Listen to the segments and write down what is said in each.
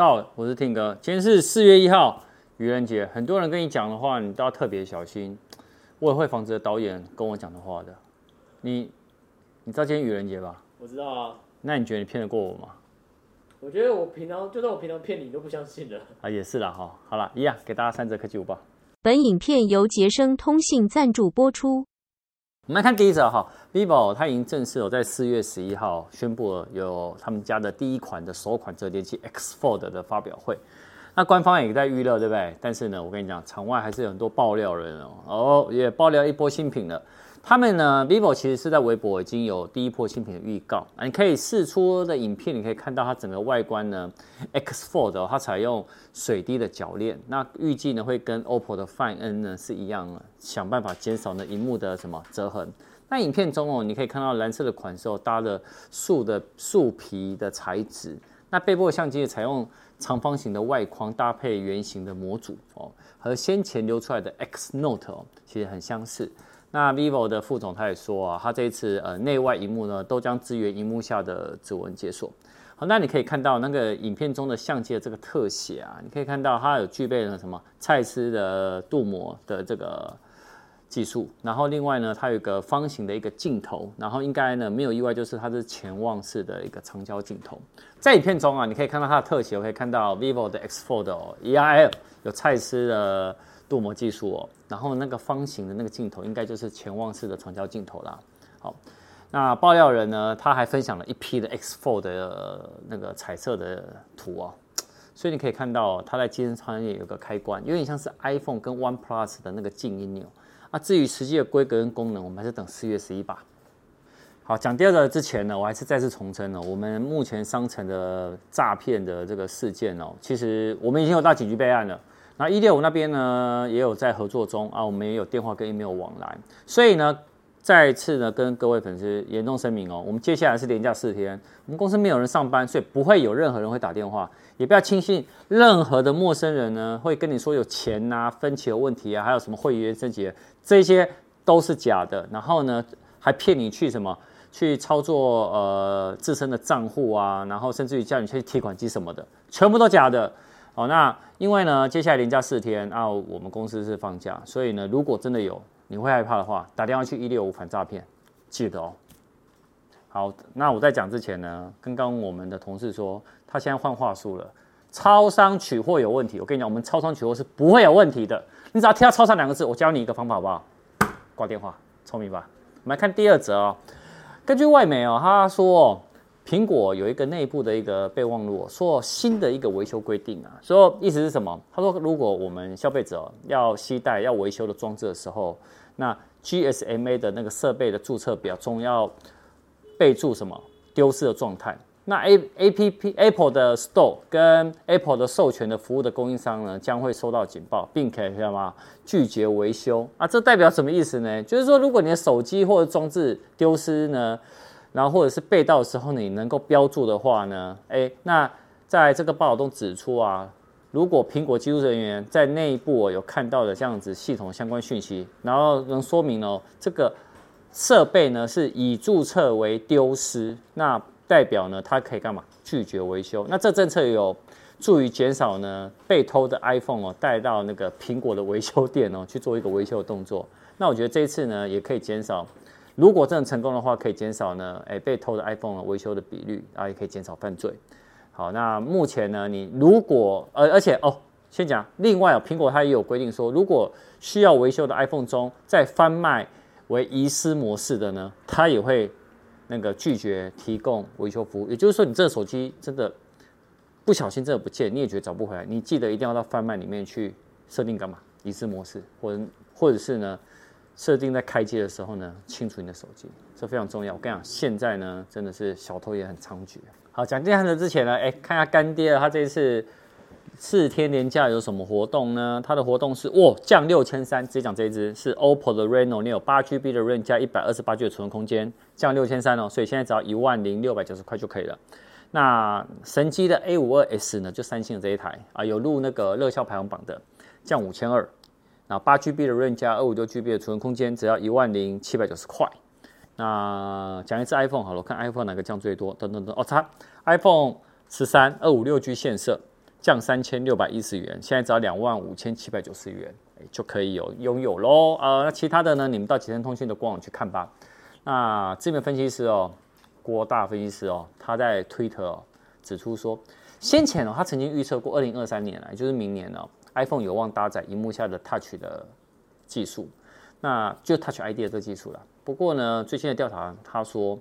到，我是 Tim 哥。今天是四月一号，愚人节。很多人跟你讲的话，你都要特别小心。我也会防止导演跟我讲的话的。你，你知道今天愚人节吧？我知道啊。那你觉得你骗得过我吗？我觉得我平常就算我平常骗你，你都不相信的。啊，也是啦哈。好了，一样给大家三折科技午报。本影片由杰生通信赞助播出。我们来看第一则哈，vivo 它已经正式有在四月十一号宣布了有他们家的第一款的首款折叠机 X Fold 的发表会。那官方也在预热，对不对？但是呢，我跟你讲，场外还是有很多爆料人哦，哦，也爆料一波新品了。他们呢，vivo 其实是在微博已经有第一波新品的预告啊，你可以试出的影片，你可以看到它整个外观呢，X Fold，它采用水滴的铰链，那预计呢会跟 OPPO 的 Find N 呢是一样的，想办法减少呢荧幕的什么折痕。那影片中哦，你可以看到蓝色的款式哦，搭了树的树皮的材质，那背部的相机采用长方形的外框搭配圆形的模组哦，和先前流出来的 X Note 哦，其实很相似。那 vivo 的副总他也说啊，他这一次呃内外萤幕呢都将支援萤幕下的指纹解锁。好，那你可以看到那个影片中的相机的这个特写啊，你可以看到它有具备了什么蔡司的镀膜的这个技术。然后另外呢，它有一个方形的一个镜头，然后应该呢没有意外就是它是潜望式的一个长焦镜头。在影片中啊，你可以看到它的特写，我可以看到 vivo 的 X Fold 哦，EIL 有蔡司的。镀膜技术哦，然后那个方形的那个镜头应该就是潜望式的长焦镜头啦。好，那爆料人呢，他还分享了一批的 X Fold 的那个彩色的图哦，所以你可以看到它在机身上面有个开关，有点像是 iPhone 跟 One Plus 的那个静音钮。啊，至于实际的规格跟功能，我们还是等四月十一吧。好，讲第二个之前呢，我还是再次重申哦，我们目前商城的诈骗的这个事件哦，其实我们已经有到警局备案了。那一六五那边呢，也有在合作中啊，我们也有电话跟 email 往来，所以呢，再次呢跟各位粉丝严重声明哦，我们接下来是连假四天，我们公司没有人上班，所以不会有任何人会打电话，也不要轻信任何的陌生人呢会跟你说有钱呐、啊、分期的问题啊，还有什么会员升级，这些都是假的，然后呢还骗你去什么？去操作呃自身的账户啊，然后甚至于叫你去提款机什么的，全部都假的。好，那因为呢，接下来连假四天啊，我们公司是放假，所以呢，如果真的有你会害怕的话，打电话去一六五反诈骗，记得哦。好，那我在讲之前呢，刚刚我们的同事说他现在换话术了，超商取货有问题。我跟你讲，我们超商取货是不会有问题的，你只要听到超商两个字，我教你一个方法好不好？挂电话，聪明吧？我们来看第二则哦，根据外媒哦，他说。苹果有一个内部的一个备忘录，说新的一个维修规定啊，说意思是什么？他说，如果我们消费者要携带要维修的装置的时候，那 GSMA 的那个设备的注册表中要备注什么丢失的状态。那 A A P P Apple 的 Store 跟 Apple 的授权的服务的供应商呢，将会收到警报，并可以知道吗？拒绝维修啊，这代表什么意思呢？就是说，如果你的手机或者装置丢失呢？然后或者是被盗的时候，你能够标注的话呢？诶，那在这个报道中指出啊，如果苹果技术人员在内部有看到的这样子系统相关讯息，然后能说明哦，这个设备呢是已注册为丢失，那代表呢它可以干嘛？拒绝维修。那这政策有助于减少呢被偷的 iPhone 哦带到那个苹果的维修店哦去做一个维修的动作。那我觉得这一次呢也可以减少。如果真的成功的话，可以减少呢，诶被偷的 iPhone 维修的比率，啊，也可以减少犯罪。好，那目前呢，你如果，而而且哦，先讲，另外哦，苹果它也有规定说，如果需要维修的 iPhone 中，在贩卖为遗失模式的呢，它也会那个拒绝提供维修服务。也就是说，你这个手机真的不小心真的不见，你也觉得找不回来，你记得一定要到贩卖里面去设定干嘛？遗失模式，或者或者是呢？设定在开机的时候呢，清除你的手机，这非常重要。我跟你讲，现在呢，真的是小偷也很猖獗。好，讲这样的之前呢，哎，看一下干爹，他这一次四天年假有什么活动呢？他的活动是，哇，降六千三，直接讲这一支是 OPPO 的 Reno，你有八 GB 的 RAM 加一百二十八 G 的储存空间，降六千三哦，所以现在只要一万零六百九十块就可以了。那神机的 A 五二 S 呢，就三星的这一台啊，有入那个热销排行榜的，降五千二。那八 GB 的运加二五六 GB 的储存空间，只要一万零七百九十块。那讲一次 iPhone 好了，看 iPhone 哪个降最多？等等等，哦，差 iPhone 十三二五六 G 线色，降三千六百一十元，现在只要两万五千七百九十元，就可以有拥有喽。呃，那其他的呢，你们到捷成通讯的官网去看吧。那这边分析师哦，郭大分析师哦，他在推特哦指出说，先前哦，他曾经预测过二零二三年来，就是明年哦，iPhone 有望搭载荧幕下的 Touch 的技术，那就 Touch ID 的这个技术了。不过呢，最新的调查他说，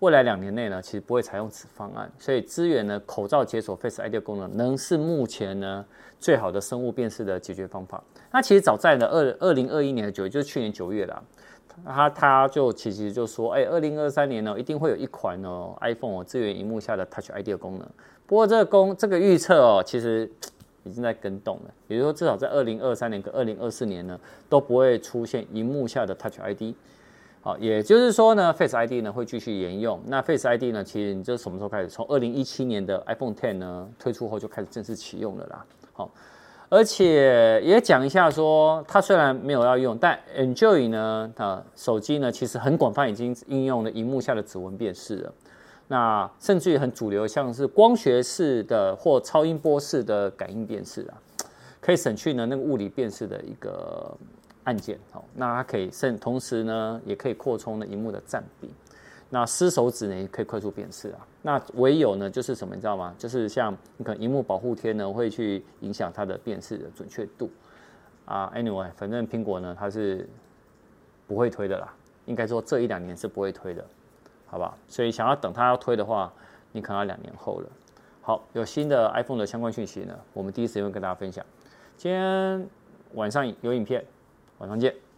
未来两年内呢，其实不会采用此方案，所以支援呢口罩解锁 Face ID 的功能，能是目前呢最好的生物辨识的解决方法。那其实早在呢二二零二一年的九月，就是去年九月啦。他他就其实就说，哎，二零二三年呢，一定会有一款哦，iPhone 哦，支援荧幕下的 Touch ID 的功能。不过这个功这个预测哦，其实已经在更动了。也就是说，至少在二零二三年跟二零二四年呢，都不会出现荧幕下的 Touch ID。好，也就是说呢，Face ID 呢会继续沿用。那 Face ID 呢，其实你这什么时候开始？从二零一七年的 iPhone X 呢推出后就开始正式启用了啦。好。而且也讲一下说，它虽然没有要用，但 Enjoy 呢，它手机呢其实很广泛已经应用了荧幕下的指纹辨识了。那甚至于很主流，像是光学式的或超音波式的感应辨识啊，可以省去呢那个物理辨识的一个按键。好，那它可以甚同时呢也可以扩充了荧幕的占比。那湿手指呢也可以快速辨识啊。那唯有呢就是什么你知道吗？就是像你可能荧幕保护贴呢会去影响它的辨识的准确度啊。Anyway，反正苹果呢它是不会推的啦，应该说这一两年是不会推的，好吧？所以想要等它要推的话，你可能要两年后了。好，有新的 iPhone 的相关讯息呢，我们第一时间会跟大家分享。今天晚上有影片，晚上见。